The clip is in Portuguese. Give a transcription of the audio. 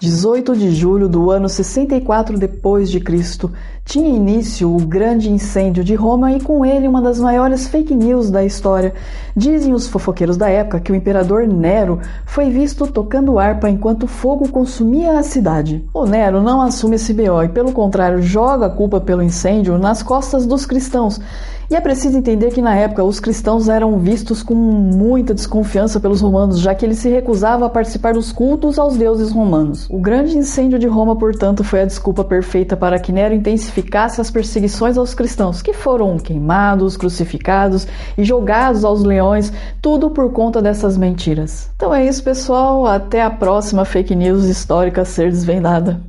18 de julho do ano 64 depois de Cristo, tinha início o grande incêndio de Roma e com ele uma das maiores fake news da história. Dizem os fofoqueiros da época que o imperador Nero foi visto tocando harpa enquanto fogo consumia a cidade. O Nero não assume esse BO e pelo contrário joga a culpa pelo incêndio nas costas dos cristãos e é preciso entender que na época os cristãos eram vistos com muita desconfiança pelos romanos, já que eles se recusavam a participar dos cultos aos deuses romanos. O grande incêndio de Roma, portanto, foi a desculpa perfeita para que Nero intensificasse as perseguições aos cristãos, que foram queimados, crucificados e jogados aos leões, tudo por conta dessas mentiras. Então é isso, pessoal. Até a próxima fake news histórica ser desvendada.